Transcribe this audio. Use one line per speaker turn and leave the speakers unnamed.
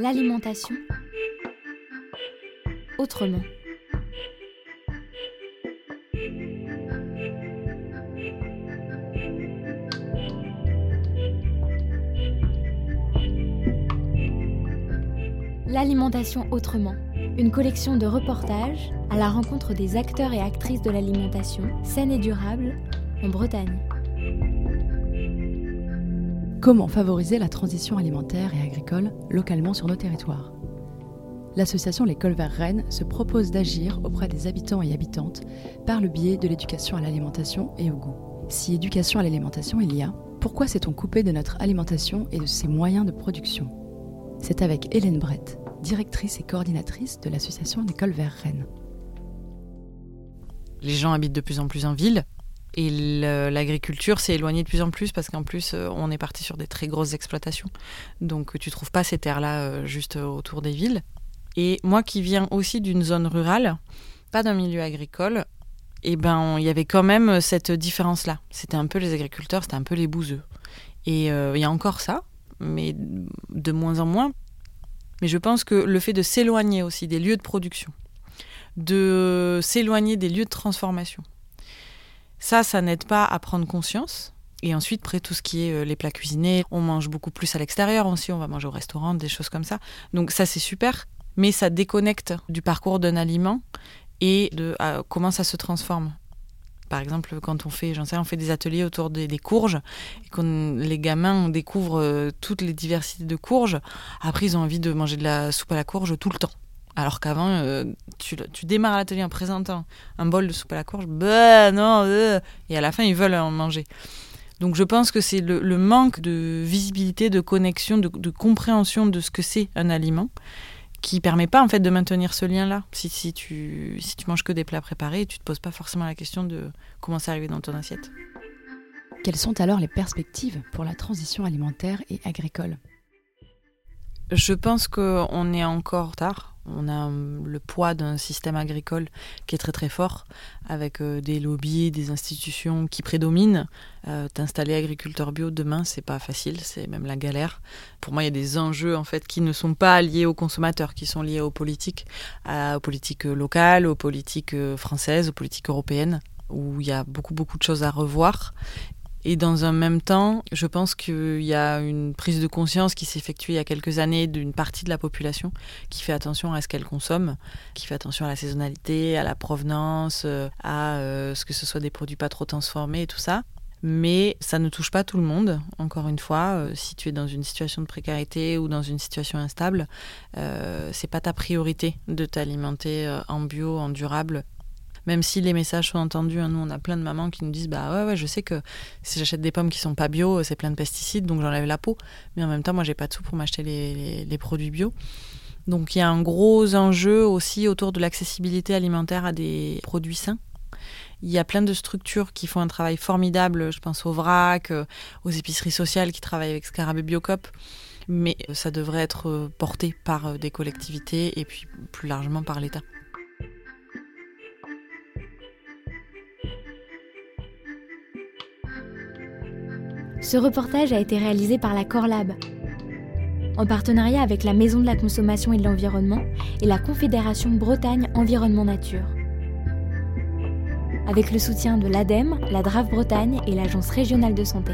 L'alimentation autrement. L'alimentation autrement, une collection de reportages à la rencontre des acteurs et actrices de l'alimentation saine et durable en Bretagne.
Comment favoriser la transition alimentaire et agricole localement sur nos territoires L'association L'école vers Rennes se propose d'agir auprès des habitants et habitantes par le biais de l'éducation à l'alimentation et au goût. Si éducation à l'alimentation il y a, pourquoi s'est-on coupé de notre alimentation et de ses moyens de production C'est avec Hélène Brett, directrice et coordinatrice de l'association L'école vers Rennes.
Les gens habitent de plus en plus en ville, et l'agriculture s'est éloignée de plus en plus parce qu'en plus, euh, on est parti sur des très grosses exploitations. Donc, tu trouves pas ces terres-là euh, juste autour des villes. Et moi qui viens aussi d'une zone rurale, pas d'un milieu agricole, eh ben il y avait quand même cette différence-là. C'était un peu les agriculteurs, c'était un peu les bouseux. Et euh, il y a encore ça, mais de moins en moins. Mais je pense que le fait de s'éloigner aussi des lieux de production, de s'éloigner des lieux de transformation, ça, ça n'aide pas à prendre conscience. Et ensuite, après tout ce qui est euh, les plats cuisinés, on mange beaucoup plus à l'extérieur aussi, on va manger au restaurant, des choses comme ça. Donc ça, c'est super, mais ça déconnecte du parcours d'un aliment et de comment ça se transforme. Par exemple, quand on fait, j'en sais, on fait des ateliers autour des, courges et quand les gamins découvrent euh, toutes les diversités de courges, après ils ont envie de manger de la soupe à la courge tout le temps. Alors qu'avant, euh, tu, démarres l'atelier en présentant un bol de soupe à la courge, bah non, euh, et à la fin, ils veulent en manger. Donc je pense que c'est le, manque de visibilité, de connexion, de, compréhension de ce que c'est un aliment qui permet pas en fait de maintenir ce lien-là. Si, si, tu, si tu manges que des plats préparés, tu te poses pas forcément la question de comment c'est arrivé dans ton assiette.
Quelles sont alors les perspectives pour la transition alimentaire et agricole?
Je pense qu'on est encore tard on a hum, le poids d'un système agricole qui est très très fort, avec euh, des lobbies, des institutions qui prédominent. Euh, t'installer agriculteur bio demain, c'est pas facile, c'est même la galère. Pour moi, il y a des enjeux en fait qui ne sont pas liés aux consommateurs, qui sont liés aux politiques, aux politiques locales, aux politiques euh, françaises, aux politiques européennes où il y a beaucoup beaucoup de choses à revoir et dans un même temps, je pense qu'il y a une prise de conscience qui s'effectue il y a quelques années d'une partie de la population qui fait attention à ce qu'elle consomme, qui fait attention à la saisonnalité, à la provenance, euh, à euh, ce que ce soit des produits pas trop transformés et tout ça. Mais ça ne touche pas tout le monde. Encore une fois, euh, si tu es dans une situation de précarité ou dans une situation instable, euh, c'est pas ta priorité de t'alimenter en bio, en durable même si les messages sont entendus, hein, nous on a plein de mamans qui nous disent bah ouais ouais je sais que si j'achète des pommes qui sont pas bio, c'est plein de pesticides donc j'enlève la peau, mais en même temps moi j'ai pas de sous pour m'acheter les, produits bio. Donc il y a un gros enjeu aussi autour de l'accessibilité alimentaire à des produits sains. Il y a plein de structures qui font un travail formidable, je pense au VRAC, euh, aux épiceries sociales qui travaillent avec Scarabée Biocop, mais ça devrait être euh, porté par euh, des collectivités et puis plus largement par l'État.
Ce reportage a été réalisé par la Corlab, en partenariat avec la Maison de la Consommation et de l'Environnement et la Confédération Bretagne Environnement Nature. Avec le soutien de l'ADEME, la DRAF Bretagne et l'Agence régionale de santé.